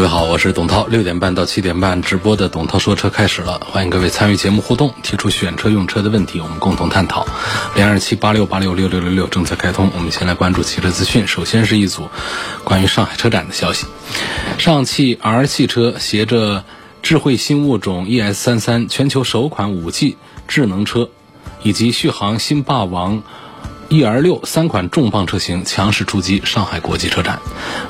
各位好，我是董涛。六点半到七点半直播的董涛说车开始了，欢迎各位参与节目互动，提出选车用车的问题，我们共同探讨。零二七八六八六六六六六正在开通，我们先来关注汽车资讯。首先是一组关于上海车展的消息。上汽 R 汽车携着智慧新物种 ES 三三全球首款五 G 智能车，以及续航新霸王 ER 六三款重磅车型强势出击上海国际车展，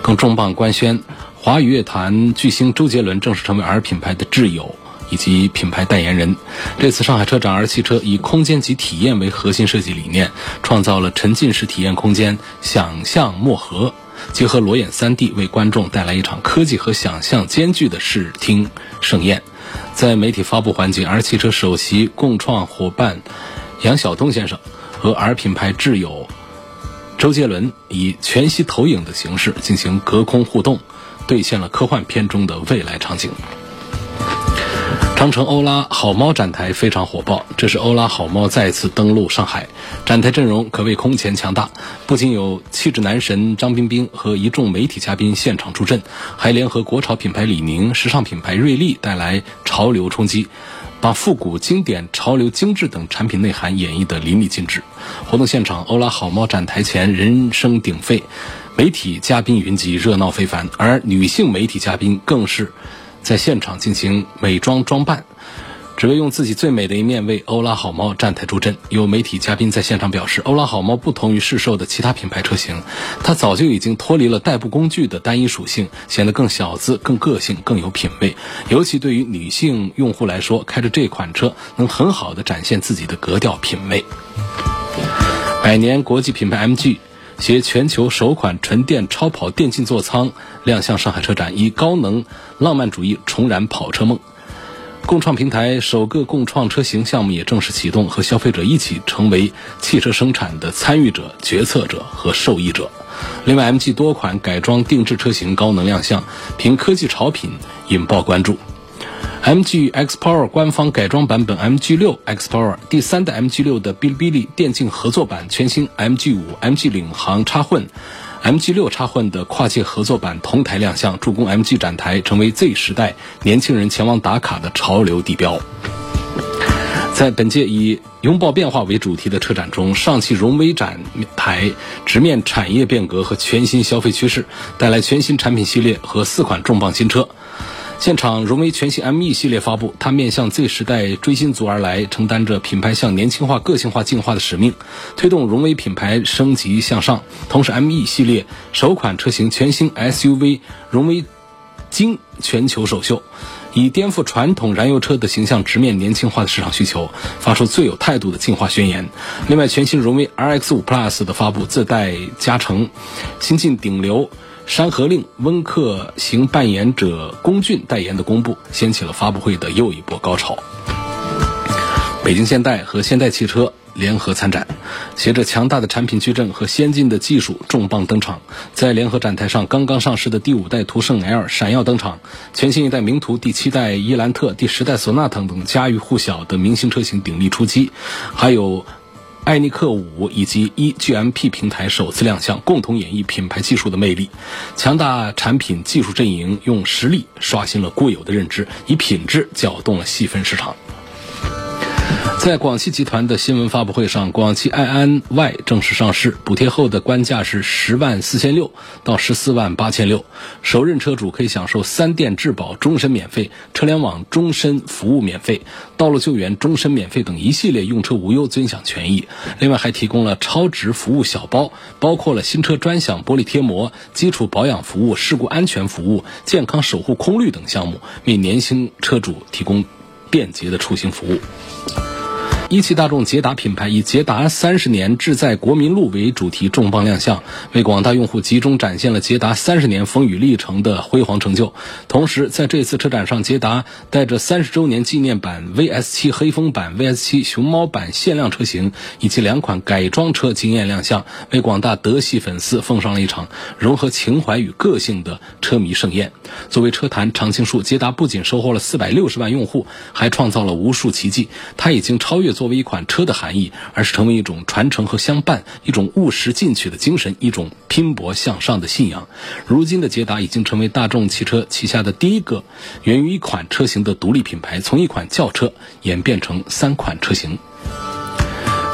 更重磅官宣。华语乐坛巨星周杰伦正式成为 R 品牌的挚友以及品牌代言人。这次上海车展，R 汽车以空间及体验为核心设计理念，创造了沉浸式体验空间，想象墨盒，结合裸眼 3D，为观众带来一场科技和想象兼具的视听盛宴。在媒体发布环节，R 汽车首席共创伙伴杨晓东先生和 R 品牌挚友周杰伦以全息投影的形式进行隔空互动。兑现了科幻片中的未来场景。长城欧拉好猫展台非常火爆，这是欧拉好猫再次登陆上海，展台阵容可谓空前强大，不仅有气质男神张彬彬和一众媒体嘉宾现场助阵，还联合国潮品牌李宁、时尚品牌瑞丽带来潮流冲击，把复古、经典、潮流、精致等产品内涵演绎得淋漓尽致。活动现场，欧拉好猫展台前人声鼎沸。媒体嘉宾云集，热闹非凡，而女性媒体嘉宾更是在现场进行美妆装扮，只为用自己最美的一面为欧拉好猫站台助阵。有媒体嘉宾在现场表示，欧拉好猫不同于市售的其他品牌车型，它早就已经脱离了代步工具的单一属性，显得更小资、更个性、更有品味。尤其对于女性用户来说，开着这款车能很好的展现自己的格调品味。百年国际品牌 MG。携全球首款纯电超跑电竞座舱亮相上海车展，以高能浪漫主义重燃跑车梦。共创平台首个共创车型项目也正式启动，和消费者一起成为汽车生产的参与者、决策者和受益者。另外，MG 多款改装定制车型高能亮相，凭科技潮品引爆关注。MG X Power 官方改装版本 MG 六 X Power 第三代 MG 六的哔哩哔哩电竞合作版全新 MG 五 MG 领航插混 MG 六插混的跨界合作版同台亮相，助攻 MG 展台成为 Z 时代年轻人前往打卡的潮流地标。在本届以拥抱变化为主题的车展中，上汽荣威展台直面产业变革和全新消费趋势，带来全新产品系列和四款重磅新车。现场，荣威全新 ME 系列发布，它面向 Z 时代追星族而来，承担着品牌向年轻化、个性化进化的使命，推动荣威品牌升级向上。同时，ME 系列首款车型全新 SUV 荣威金全球首秀，以颠覆传统燃油车的形象，直面年轻化的市场需求，发出最有态度的进化宣言。另外，全新荣威 RX5 Plus 的发布，自带加成，新晋顶流。山河令温客行扮演者龚俊代言的公布，掀起了发布会的又一波高潮。北京现代和现代汽车联合参展，携着强大的产品矩阵和先进的技术重磅登场。在联合展台上，刚刚上市的第五代途胜 L 闪耀登场，全新一代名图、第七代伊兰特、第十代索纳特等家喻户晓的明星车型鼎力出击，还有。艾尼克五以及一 GMP 平台首次亮相，共同演绎品牌技术的魅力。强大产品技术阵营用实力刷新了固有的认知，以品质搅动了细分市场。在广汽集团的新闻发布会上，广汽埃安 Y 正式上市，补贴后的官价是十万四千六到十四万八千六，首任车主可以享受三电质保终身免费、车联网终身服务免费、道路救援终身免费等一系列用车无忧尊享权益。另外还提供了超值服务小包，包括了新车专享玻璃贴膜、基础保养服务、事故安全服务、健康守护空滤等项目，为年轻车主提供便捷的出行服务。一汽大众捷达品牌以“捷达三十年，志在国民路”为主题重磅亮相，为广大用户集中展现了捷达三十年风雨历程的辉煌成就。同时，在这次车展上，捷达带着三十周年纪念版 VS 7黑风版、VS 7熊猫版限量车型以及两款改装车惊艳亮相，为广大德系粉丝奉上了一场融合情怀与个性的车迷盛宴。作为车坛常青树，捷达不仅收获了四百六十万用户，还创造了无数奇迹。它已经超越。作为一款车的含义，而是成为一种传承和相伴，一种务实进取的精神，一种拼搏向上的信仰。如今的捷达已经成为大众汽车旗下的第一个源于一款车型的独立品牌，从一款轿车演变成三款车型。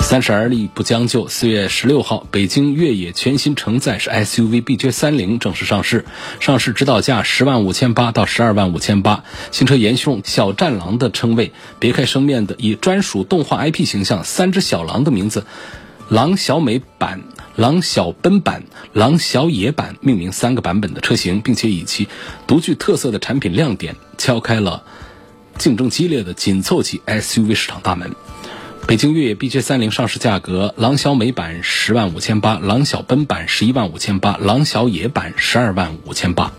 三十而立不将就。四月十六号，北京越野全新承载式 SUV BJ 三零正式上市，上市指导价十万五千八到十二万五千八。新车沿用小战狼的称谓，别开生面的以专属动画 IP 形象三只小狼的名字“狼小美版”、“狼小奔版”、“狼小野版”命名三个版本的车型，并且以其独具特色的产品亮点，敲开了竞争激烈的紧凑级 SUV 市场大门。北京越野 BJ 三零上市价格：狼小美版十万五千八，狼小奔版十一万五千八，狼小野版十二万五千八。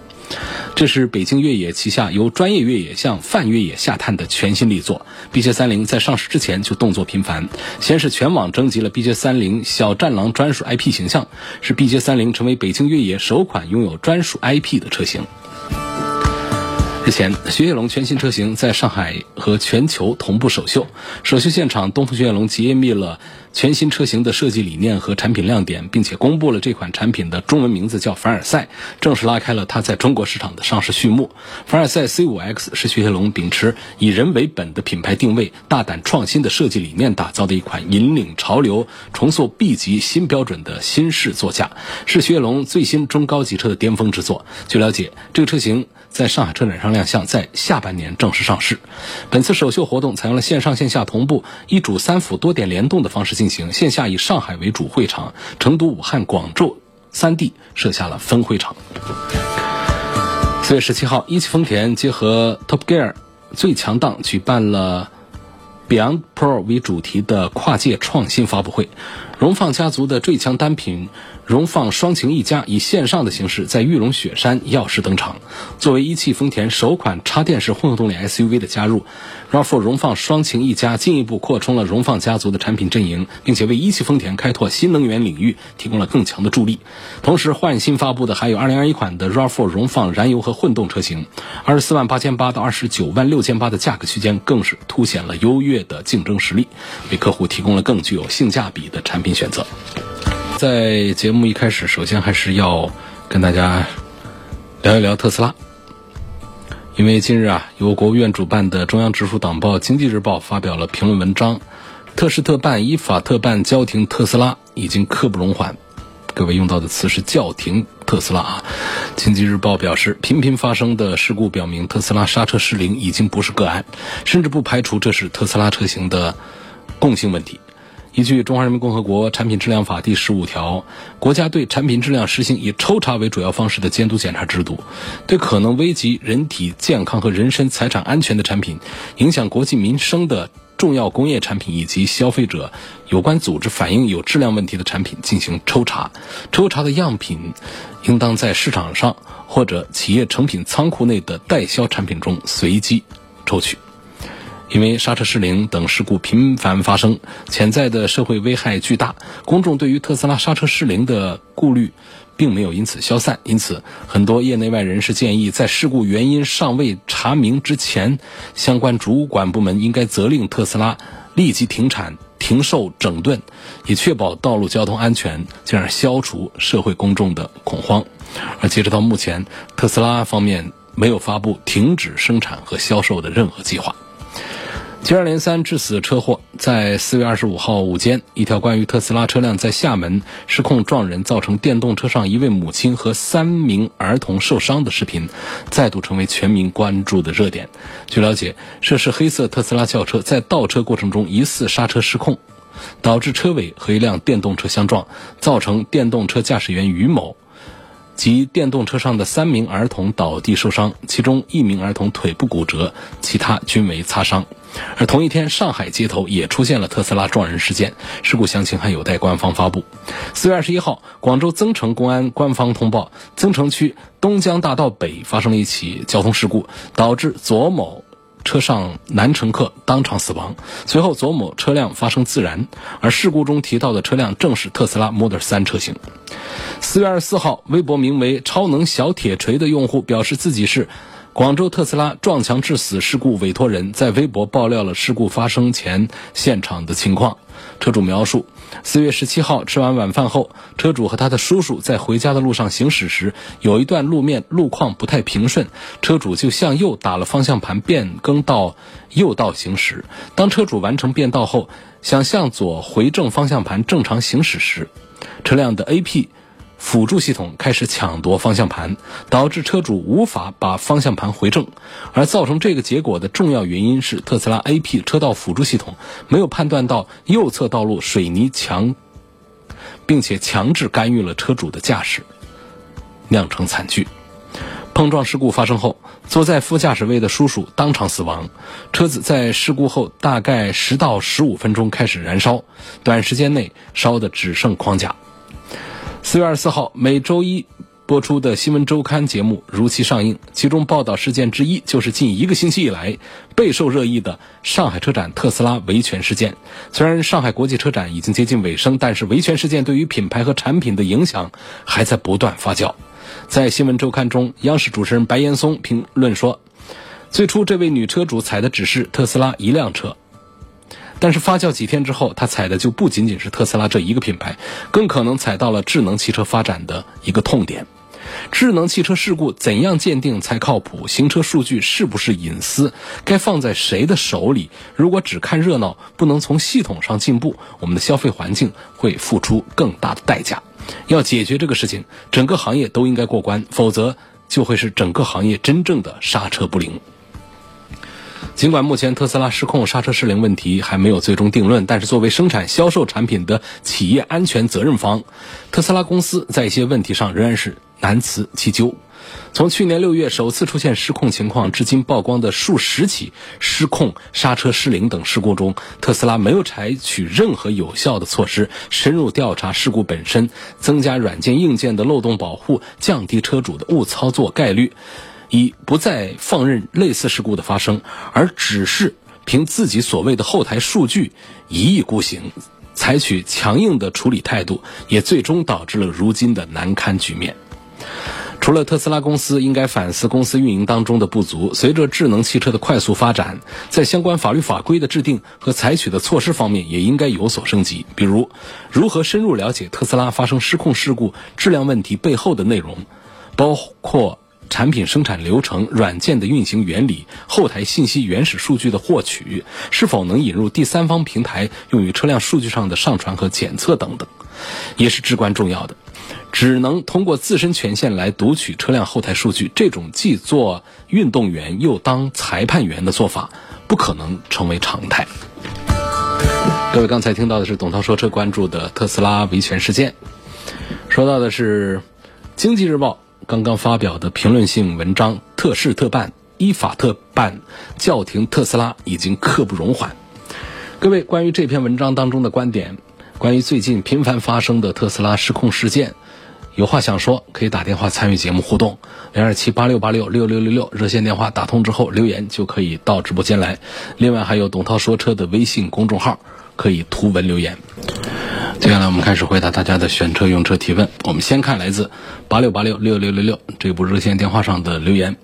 这是北京越野旗下由专业越野向泛越野下探的全新力作。BJ 三零在上市之前就动作频繁，先是全网征集了 BJ 三零小战狼专属 IP 形象，使 BJ 三零成为北京越野首款拥有专属 IP 的车型。日前，雪铁龙全新车型在上海和全球同步首秀。首秀现场，东风雪铁龙揭秘了全新车型的设计理念和产品亮点，并且公布了这款产品的中文名字叫凡尔赛，正式拉开了它在中国市场的上市序幕。凡尔赛 C5X 是雪铁龙秉持以人为本的品牌定位、大胆创新的设计理念打造的一款引领潮流、重塑 B 级新标准的新式座驾，是雪铁龙最新中高级车的巅峰之作。据了解，这个车型。在上海车展上亮相，在下半年正式上市。本次首秀活动采用了线上线下同步、一主三辅多点联动的方式进行。线下以上海为主会场，成都、武汉、广州三地设下了分会场。四月十七号，一汽丰田结合 Top Gear 最强档举办了 Beyond Pro 为主题的跨界创新发布会。荣放家族的最强单品。荣放双擎一家以线上的形式在玉龙雪山耀世登场。作为一汽丰田首款插电式混合动力 SUV 的加入，RAV4 荣放双擎一家进一步扩充了荣放家族的产品阵营，并且为一汽丰田开拓新能源领域提供了更强的助力。同时，换新发布的还有2021款的 RAV4 荣放燃油和混动车型，24万八千八到29万六千八的价格区间更是凸显了优越的竞争实力，为客户提供了更具有性价比的产品选择。在节目一开始，首先还是要跟大家聊一聊特斯拉，因为近日啊，由国务院主办的中央直属党报《经济日报》发表了评论文章，特事特办，依法特办，叫停特斯拉已经刻不容缓。各位用到的词是叫停特斯拉啊。《经济日报》表示，频频发生的事故表明，特斯拉刹车失灵已经不是个案，甚至不排除这是特斯拉车型的共性问题。依据《中华人民共和国产品质量法》第十五条，国家对产品质量实行以抽查为主要方式的监督检查制度，对可能危及人体健康和人身财产安全的产品、影响国计民生的重要工业产品以及消费者有关组织反映有质量问题的产品进行抽查。抽查的样品应当在市场上或者企业成品仓库内的代销产品中随机抽取。因为刹车失灵等事故频繁发生，潜在的社会危害巨大，公众对于特斯拉刹车失灵的顾虑并没有因此消散。因此，很多业内外人士建议，在事故原因尚未查明之前，相关主管部门应该责令特斯拉立即停产、停售、整顿，以确保道路交通安全，进而消除社会公众的恐慌。而截止到目前，特斯拉方面没有发布停止生产和销售的 任何计划。接二连三致死车祸，在四月二十五号午间，一条关于特斯拉车辆在厦门失控撞人，造成电动车上一位母亲和三名儿童受伤的视频，再度成为全民关注的热点。据了解，涉事黑色特斯拉轿车在倒车过程中疑似刹车失控，导致车尾和一辆电动车相撞，造成电动车驾驶员于某。及电动车上的三名儿童倒地受伤，其中一名儿童腿部骨折，其他均为擦伤。而同一天，上海街头也出现了特斯拉撞人事件，事故详情还有待官方发布。四月二十一号，广州增城公安官方通报，增城区东江大道北发生了一起交通事故，导致左某。车上男乘客当场死亡，随后左某车辆发生自燃，而事故中提到的车辆正是特斯拉 Model 3车型。四月二十四号，微博名为“超能小铁锤”的用户表示自己是广州特斯拉撞墙致死事故委托人，在微博爆料了事故发生前现场的情况。车主描述。四月十七号吃完晚饭后，车主和他的叔叔在回家的路上行驶时，有一段路面路况不太平顺，车主就向右打了方向盘，变更到右道行驶。当车主完成变道后，想向左回正方向盘正常行驶时，车辆的 A P。辅助系统开始抢夺方向盘，导致车主无法把方向盘回正。而造成这个结果的重要原因是特斯拉 AP 车道辅助系统没有判断到右侧道路水泥墙，并且强制干预了车主的驾驶，酿成惨剧。碰撞事故发生后，坐在副驾驶位的叔叔当场死亡。车子在事故后大概十到十五分钟开始燃烧，短时间内烧的只剩框架。四月二十四号，每周一播出的新闻周刊节目如期上映，其中报道事件之一就是近一个星期以来备受热议的上海车展特斯拉维权事件。虽然上海国际车展已经接近尾声，但是维权事件对于品牌和产品的影响还在不断发酵。在新闻周刊中，央视主持人白岩松评论说：“最初这位女车主踩的只是特斯拉一辆车。”但是发酵几天之后，他踩的就不仅仅是特斯拉这一个品牌，更可能踩到了智能汽车发展的一个痛点。智能汽车事故怎样鉴定才靠谱？行车数据是不是隐私？该放在谁的手里？如果只看热闹，不能从系统上进步，我们的消费环境会付出更大的代价。要解决这个事情，整个行业都应该过关，否则就会是整个行业真正的刹车不灵。尽管目前特斯拉失控刹车失灵问题还没有最终定论，但是作为生产销售产品的企业安全责任方，特斯拉公司在一些问题上仍然是难辞其咎。从去年六月首次出现失控情况至今曝光的数十起失控刹车失灵等事故中，特斯拉没有采取任何有效的措施，深入调查事故本身，增加软件硬件的漏洞保护，降低车主的误操作概率。一不再放任类似事故的发生，而只是凭自己所谓的后台数据一意孤行，采取强硬的处理态度，也最终导致了如今的难堪局面。除了特斯拉公司应该反思公司运营当中的不足，随着智能汽车的快速发展，在相关法律法规的制定和采取的措施方面也应该有所升级。比如，如何深入了解特斯拉发生失控事故质量问题背后的内容，包括。产品生产流程、软件的运行原理、后台信息原始数据的获取，是否能引入第三方平台用于车辆数据上的上传和检测等等，也是至关重要的。只能通过自身权限来读取车辆后台数据，这种既做运动员又当裁判员的做法，不可能成为常态。各位刚才听到的是董涛说车关注的特斯拉维权事件，说到的是《经济日报》。刚刚发表的评论性文章，特事特办，依法特办，叫停特斯拉已经刻不容缓。各位，关于这篇文章当中的观点，关于最近频繁发生的特斯拉失控事件，有话想说，可以打电话参与节目互动，零二七八六八六六六六六热线电话打通之后留言就可以到直播间来。另外还有董涛说车的微信公众号，可以图文留言。接下来我们开始回答大家的选车用车提问。我们先看来自八六八六六六六六这部热线电话上的留言，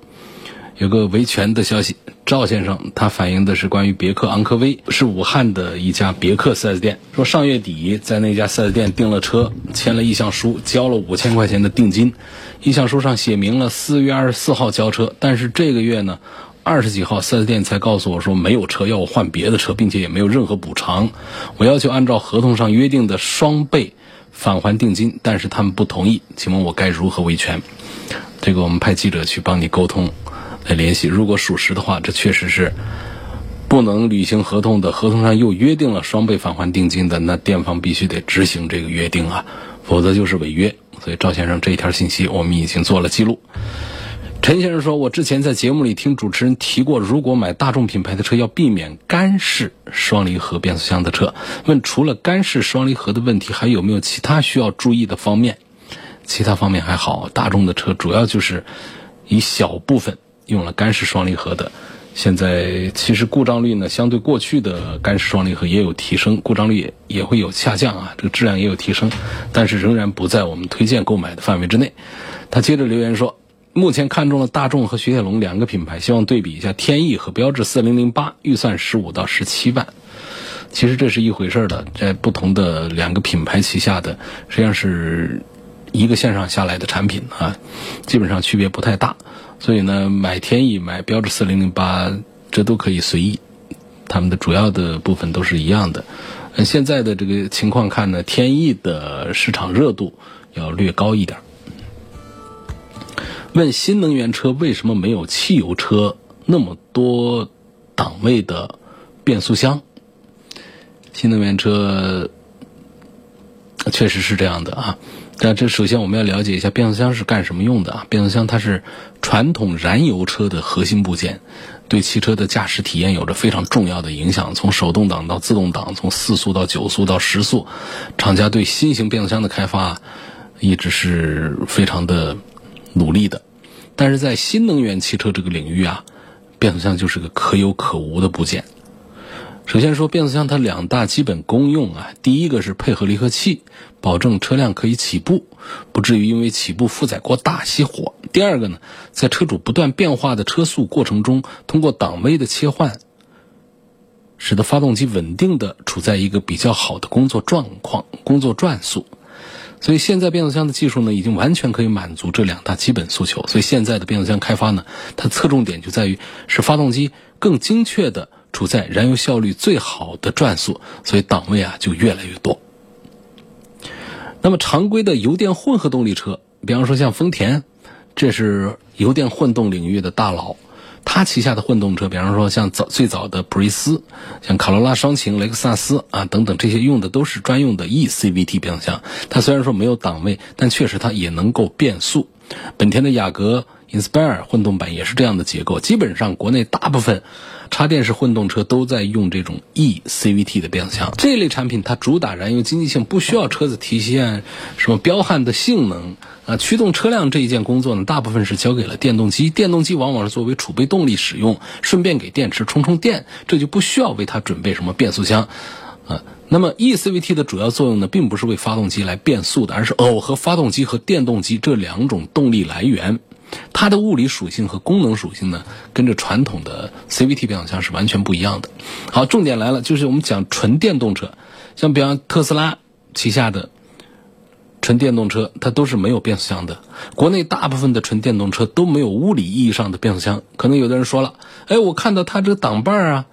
有个维权的消息。赵先生他反映的是关于别克昂科威，是武汉的一家别克 4S 店，说上月底在那家 4S 店订了车，签了意向书，交了五千块钱的定金，意向书上写明了四月二十四号交车，但是这个月呢。二十几号四 S 店才告诉我说没有车，要我换别的车，并且也没有任何补偿。我要求按照合同上约定的双倍返还定金，但是他们不同意。请问我该如何维权？这个我们派记者去帮你沟通，来联系。如果属实的话，这确实是不能履行合同的，合同上又约定了双倍返还定金的，那店方必须得执行这个约定啊，否则就是违约。所以赵先生这一条信息我们已经做了记录。陈先生说：“我之前在节目里听主持人提过，如果买大众品牌的车，要避免干式双离合变速箱的车。问除了干式双离合的问题，还有没有其他需要注意的方面？其他方面还好，大众的车主要就是一小部分用了干式双离合的。现在其实故障率呢，相对过去的干式双离合也有提升，故障率也也会有下降啊，这个质量也有提升，但是仍然不在我们推荐购买的范围之内。”他接着留言说。目前看中了大众和雪铁龙两个品牌，希望对比一下天翼和标致四零零八，预算十五到十七万。其实这是一回事儿的，在不同的两个品牌旗下的，实际上是一个线上下来的产品啊，基本上区别不太大。所以呢，买天翼、买标致四零零八，这都可以随意，他们的主要的部分都是一样的。嗯现在的这个情况看呢，天翼的市场热度要略高一点。问新能源车为什么没有汽油车那么多档位的变速箱？新能源车确实是这样的啊，但这首先我们要了解一下变速箱是干什么用的啊？变速箱它是传统燃油车的核心部件，对汽车的驾驶体验有着非常重要的影响。从手动挡到自动挡，从四速到九速到十速，厂家对新型变速箱的开发一直是非常的。努力的，但是在新能源汽车这个领域啊，变速箱就是个可有可无的部件。首先说变速箱它两大基本功用啊，第一个是配合离合器，保证车辆可以起步，不至于因为起步负载过大熄火。第二个呢，在车主不断变化的车速过程中，通过档位的切换，使得发动机稳定的处在一个比较好的工作状况、工作转速。所以现在变速箱的技术呢，已经完全可以满足这两大基本诉求。所以现在的变速箱开发呢，它侧重点就在于使发动机更精确的处在燃油效率最好的转速，所以档位啊就越来越多。那么常规的油电混合动力车，比方说像丰田，这是油电混动领域的大佬。它旗下的混动车，比方说像早最早的普锐斯，像卡罗拉双擎、雷克萨斯啊等等，这些用的都是专用的 eCVT 变速箱。它虽然说没有档位，但确实它也能够变速。本田的雅阁。Inspire 混动版也是这样的结构，基本上国内大部分插电式混动车都在用这种 eCVT 的变速箱。这类产品它主打燃油经济性，不需要车子体现什么彪悍的性能啊。驱动车辆这一件工作呢，大部分是交给了电动机，电动机往往是作为储备动力使用，顺便给电池充充电，这就不需要为它准备什么变速箱啊。那么 eCVT 的主要作用呢，并不是为发动机来变速的，而是耦合发动机和电动机这两种动力来源。它的物理属性和功能属性呢，跟着传统的 CVT 变速箱是完全不一样的。好，重点来了，就是我们讲纯电动车，像比方特斯拉旗下的纯电动车，它都是没有变速箱的。国内大部分的纯电动车都没有物理意义上的变速箱。可能有的人说了，哎，我看到它这个挡把儿啊，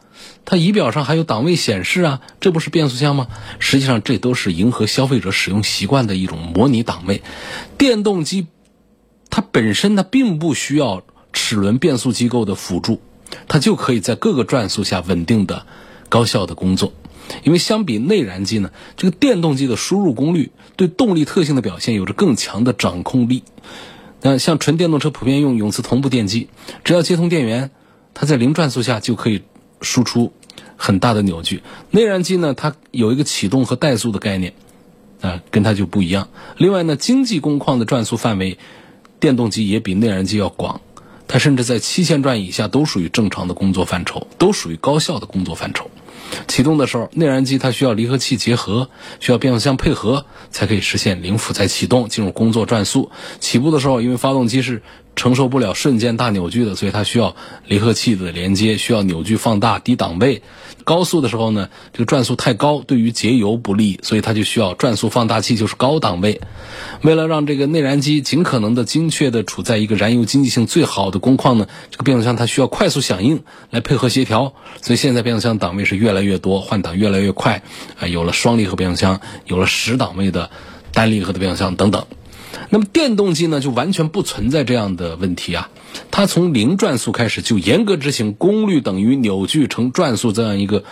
它仪表上还有档位显示啊，这不是变速箱吗？实际上，这都是迎合消费者使用习惯的一种模拟档位。电动机。它本身它，并不需要齿轮变速机构的辅助，它就可以在各个转速下稳定的、高效的工作。因为相比内燃机呢，这个电动机的输入功率对动力特性的表现有着更强的掌控力。那像纯电动车普遍用永磁同步电机，只要接通电源，它在零转速下就可以输出很大的扭矩。内燃机呢，它有一个启动和怠速的概念，啊，跟它就不一样。另外呢，经济工况的转速范围。电动机也比内燃机要广，它甚至在七千转以下都属于正常的工作范畴，都属于高效的工作范畴。启动的时候，内燃机它需要离合器结合，需要变速箱配合，才可以实现零负载启动，进入工作转速。起步的时候，因为发动机是承受不了瞬间大扭矩的，所以它需要离合器的连接，需要扭矩放大、低档位。高速的时候呢，这个转速太高，对于节油不利，所以它就需要转速放大器，就是高档位。为了让这个内燃机尽可能的精确的处在一个燃油经济性最好的工况呢，这个变速箱它需要快速响应来配合协调。所以现在变速箱档位是越来越多，换挡越来越快啊，有了双离合变速箱，有了十档位的单离合的变速箱等等。那么电动机呢，就完全不存在这样的问题啊。它从零转速开始就严格执行功率等于扭矩乘转速这样一个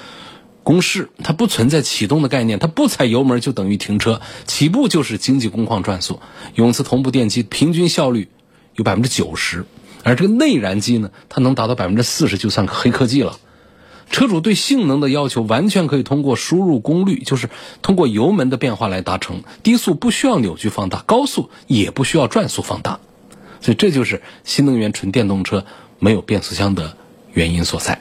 公式，它不存在启动的概念，它不踩油门就等于停车，起步就是经济工况转速。永磁同步电机平均效率有百分之九十，而这个内燃机呢，它能达到百分之四十，就算黑科技了。车主对性能的要求完全可以通过输入功率，就是通过油门的变化来达成。低速不需要扭矩放大，高速也不需要转速放大，所以这就是新能源纯电动车没有变速箱的原因所在。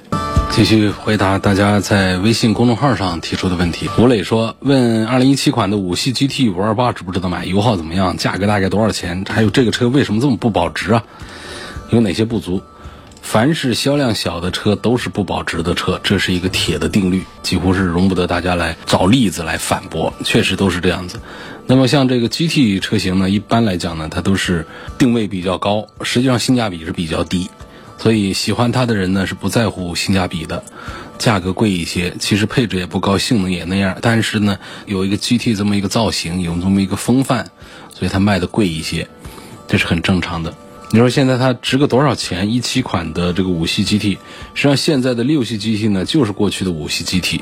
继续回答大家在微信公众号上提出的问题。吴磊说：“问二零一七款的五系 GT 五二八值不值得买？油耗怎么样？价格大概多少钱？还有这个车为什么这么不保值啊？有哪些不足？”凡是销量小的车都是不保值的车，这是一个铁的定律，几乎是容不得大家来找例子来反驳。确实都是这样子。那么像这个 GT 车型呢，一般来讲呢，它都是定位比较高，实际上性价比是比较低。所以喜欢它的人呢是不在乎性价比的，价格贵一些，其实配置也不高，性能也那样。但是呢，有一个 GT 这么一个造型，有这么一个风范，所以它卖的贵一些，这是很正常的。你说现在它值个多少钱？一七款的这个五系 GT，实际上现在的六系 GT 呢，就是过去的五系 GT。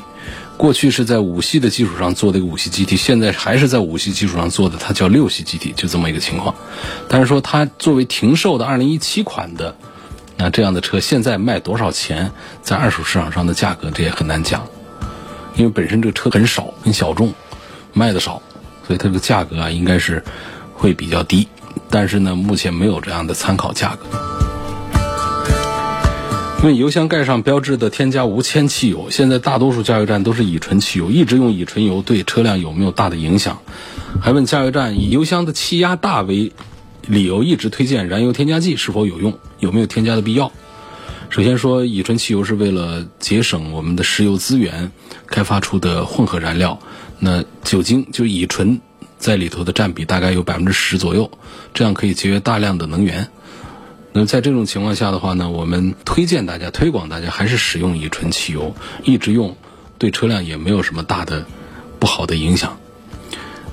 过去是在五系的基础上做的一个五系 GT，现在还是在五系基础上做的，它叫六系 GT，就这么一个情况。但是说它作为停售的二零一七款的，那这样的车现在卖多少钱？在二手市场上的价格，这也很难讲，因为本身这个车很少、很小众，卖的少，所以它这个价格啊，应该是会比较低。但是呢，目前没有这样的参考价格。因为油箱盖上标志的添加无铅汽油，现在大多数加油站都是乙醇汽油，一直用乙醇油对车辆有没有大的影响？还问加油站以油箱的气压大为理由，一直推荐燃油添加剂是否有用？有没有添加的必要？首先说，乙醇汽油是为了节省我们的石油资源开发出的混合燃料，那酒精就乙醇。在里头的占比大概有百分之十左右，这样可以节约大量的能源。那在这种情况下的话呢，我们推荐大家推广大家还是使用乙醇汽油，一直用，对车辆也没有什么大的不好的影响。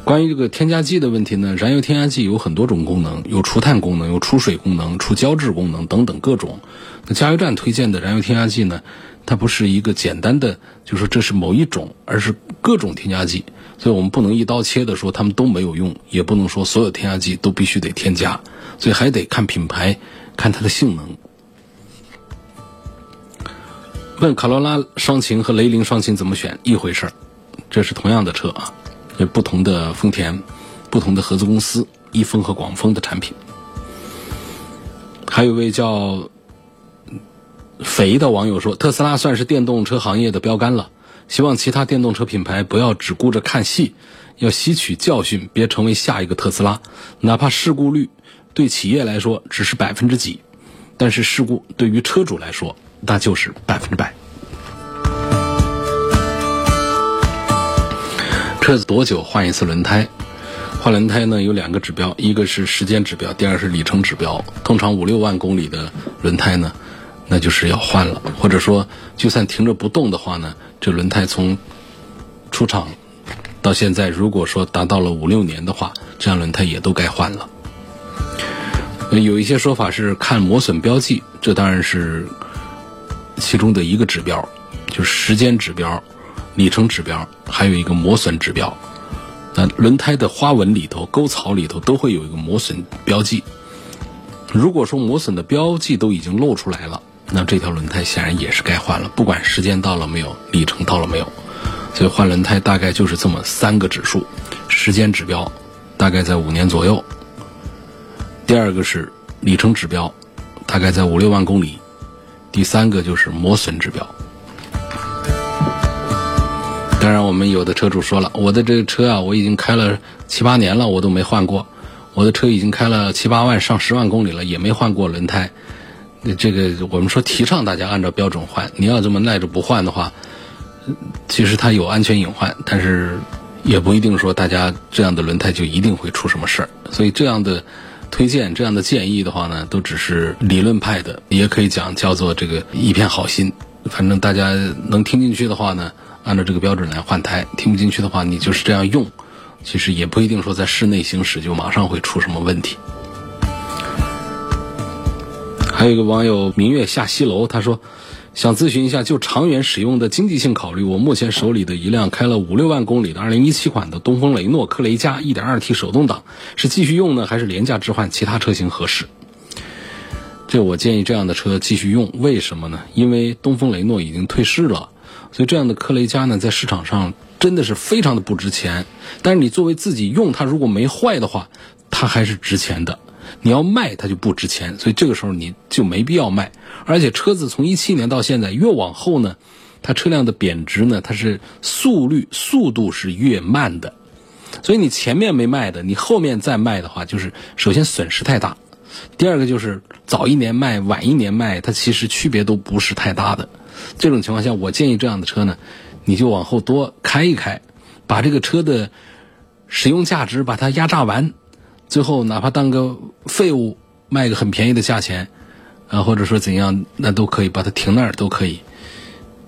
关于这个添加剂的问题呢，燃油添加剂有很多种功能，有除碳功能，有出水功能，除胶质功能等等各种。那加油站推荐的燃油添加剂呢，它不是一个简单的，就说这是某一种，而是各种添加剂。所以我们不能一刀切的说他们都没有用，也不能说所有添加剂都必须得添加，所以还得看品牌，看它的性能。问卡罗拉双擎和雷凌双擎怎么选？一回事儿，这是同样的车啊，有不同的丰田，不同的合资公司，一丰和广丰的产品。还有位叫肥的网友说，特斯拉算是电动车行业的标杆了。希望其他电动车品牌不要只顾着看戏，要吸取教训，别成为下一个特斯拉。哪怕事故率对企业来说只是百分之几，但是事故对于车主来说那就是百分之百。车子多久换一次轮胎？换轮胎呢有两个指标，一个是时间指标，第二是里程指标。通常五六万公里的轮胎呢，那就是要换了，或者说就算停着不动的话呢。这轮胎从出厂到现在，如果说达到了五六年的话，这样轮胎也都该换了。有一些说法是看磨损标记，这当然是其中的一个指标，就是时间指标、里程指标，还有一个磨损指标。那轮胎的花纹里头、沟槽里头都会有一个磨损标记。如果说磨损的标记都已经露出来了。那这条轮胎显然也是该换了，不管时间到了没有，里程到了没有，所以换轮胎大概就是这么三个指数：时间指标大概在五年左右；第二个是里程指标，大概在五六万公里；第三个就是磨损指标。当然，我们有的车主说了，我的这个车啊，我已经开了七八年了，我都没换过；我的车已经开了七八万、上十万公里了，也没换过轮胎。这个我们说提倡大家按照标准换，你要这么赖着不换的话，其实它有安全隐患，但是也不一定说大家这样的轮胎就一定会出什么事儿。所以这样的推荐、这样的建议的话呢，都只是理论派的，也可以讲叫做这个一片好心。反正大家能听进去的话呢，按照这个标准来换胎；听不进去的话，你就是这样用，其实也不一定说在室内行驶就马上会出什么问题。还有一个网友明月下西楼，他说想咨询一下，就长远使用的经济性考虑，我目前手里的一辆开了五六万公里的2017款的东风雷诺科雷嘉 1.2T 手动挡，是继续用呢，还是廉价置换其他车型合适？这我建议这样的车继续用，为什么呢？因为东风雷诺已经退市了，所以这样的科雷嘉呢，在市场上真的是非常的不值钱。但是你作为自己用，它如果没坏的话，它还是值钱的。你要卖它就不值钱，所以这个时候你就没必要卖。而且车子从一七年到现在，越往后呢，它车辆的贬值呢，它是速率速度是越慢的。所以你前面没卖的，你后面再卖的话，就是首先损失太大。第二个就是早一年卖、晚一年卖，它其实区别都不是太大的。这种情况下，我建议这样的车呢，你就往后多开一开，把这个车的使用价值把它压榨完，最后哪怕当个废物卖个很便宜的价钱，啊，或者说怎样，那都可以把它停那儿都可以。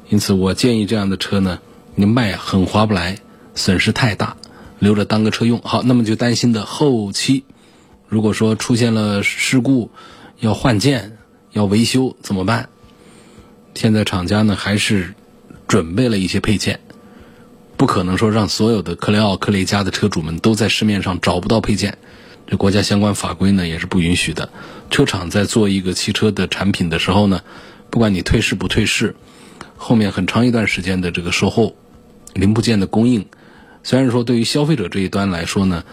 因此，我建议这样的车呢，你卖很划不来，损失太大。留着当个车用好，那么就担心的后期，如果说出现了事故，要换件、要维修怎么办？现在厂家呢还是准备了一些配件，不可能说让所有的克雷奥、克雷嘉的车主们都在市面上找不到配件，这国家相关法规呢也是不允许的。车厂在做一个汽车的产品的时候呢，不管你退市不退市，后面很长一段时间的这个售后、零部件的供应。虽然说对于消费者这一端来说呢，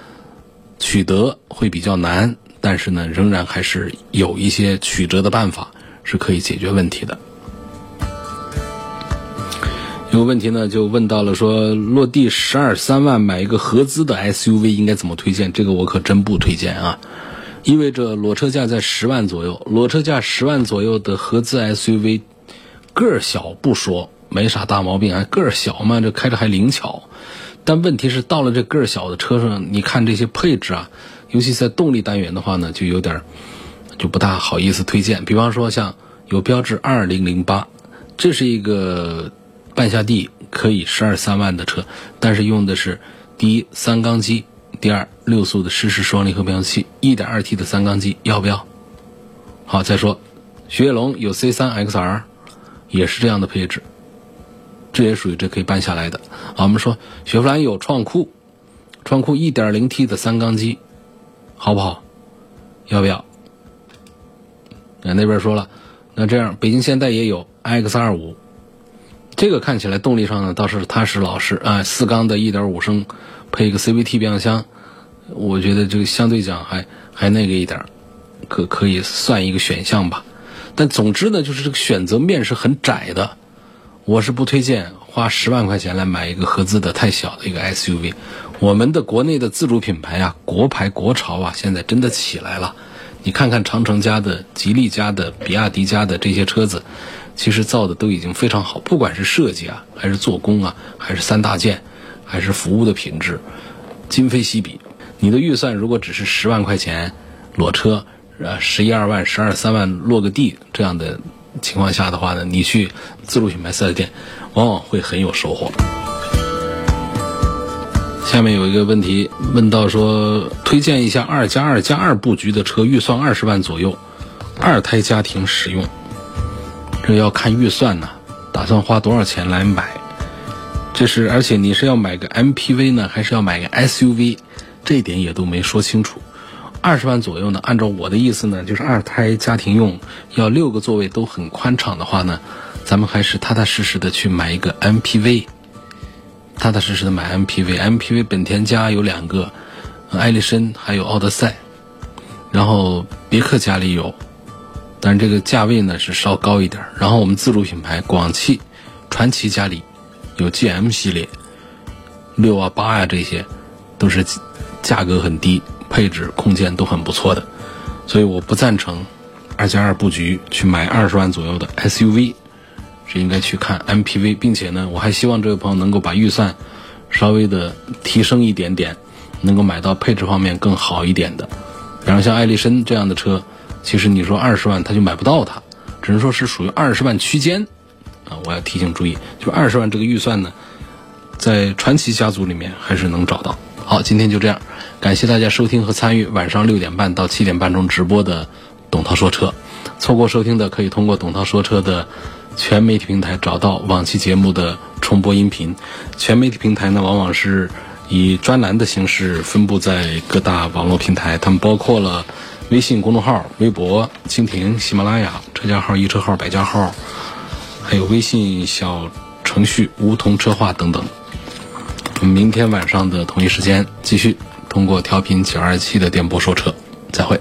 取得会比较难，但是呢，仍然还是有一些曲折的办法是可以解决问题的。有问题呢，就问到了说，落地十二三万买一个合资的 SUV 应该怎么推荐？这个我可真不推荐啊！意味着裸车价在十万左右，裸车价十万左右的合资 SUV，个儿小不说，没啥大毛病啊，个儿小嘛，这开着还灵巧。但问题是，到了这个小的车上，你看这些配置啊，尤其在动力单元的话呢，就有点就不大好意思推荐。比方说，像有标致二零零八，这是一个半下地可以十二三万的车，但是用的是第一三缸机，第二六速的湿式双离合变速器，一点二 T 的三缸机，要不要？好，再说雪铁龙有 C 三 XR，也是这样的配置。这也属于这可以办下来的啊。我们说雪佛兰有创酷，创酷 1.0T 的三缸机，好不好？要不要？那那边说了，那这样北京现代也有 X25，这个看起来动力上呢倒是踏实老实啊，四缸的1.5升，配一个 CVT 变速箱，我觉得这个相对讲还还那个一点，可可以算一个选项吧。但总之呢，就是这个选择面是很窄的。我是不推荐花十万块钱来买一个合资的太小的一个 SUV。我们的国内的自主品牌啊，国牌国潮啊，现在真的起来了。你看看长城家的、吉利家的、比亚迪家的这些车子，其实造的都已经非常好，不管是设计啊，还是做工啊，还是三大件，还是服务的品质，今非昔比。你的预算如果只是十万块钱裸车，呃，十一二万、十二三万落个地这样的。情况下的话呢，你去自主品牌四 S 店，往往会很有收获。下面有一个问题问到说，推荐一下二加二加二布局的车，预算二十万左右，二胎家庭使用。这要看预算呢，打算花多少钱来买？这是而且你是要买个 MPV 呢，还是要买个 SUV？这一点也都没说清楚。二十万左右呢？按照我的意思呢，就是二胎家庭用，要六个座位都很宽敞的话呢，咱们还是踏踏实实的去买一个 MPV，踏踏实实的买 MPV。MPV 本田家有两个，艾力绅还有奥德赛，然后别克家里有，但是这个价位呢是稍高一点。然后我们自主品牌广汽传祺家里有 GM 系列，六啊八啊这些，都是价格很低。配置空间都很不错的，所以我不赞成二加二布局去买二十万左右的 SUV，是应该去看 MPV，并且呢，我还希望这位朋友能够把预算稍微的提升一点点，能够买到配置方面更好一点的。然后像艾力绅这样的车，其实你说二十万他就买不到它，只能说是属于二十万区间啊。我要提醒注意，就二十万这个预算呢，在传奇家族里面还是能找到。好，今天就这样。感谢大家收听和参与晚上六点半到七点半中直播的董涛说车。错过收听的，可以通过董涛说车的全媒体平台找到往期节目的重播音频。全媒体平台呢，往往是以专栏的形式分布在各大网络平台，它们包括了微信公众号、微博、蜻蜓、喜马拉雅、车架号、易车号、百家号，还有微信小程序“梧桐车话”等等。我们明天晚上的同一时间继续通过调频九二七的电波说车，再会。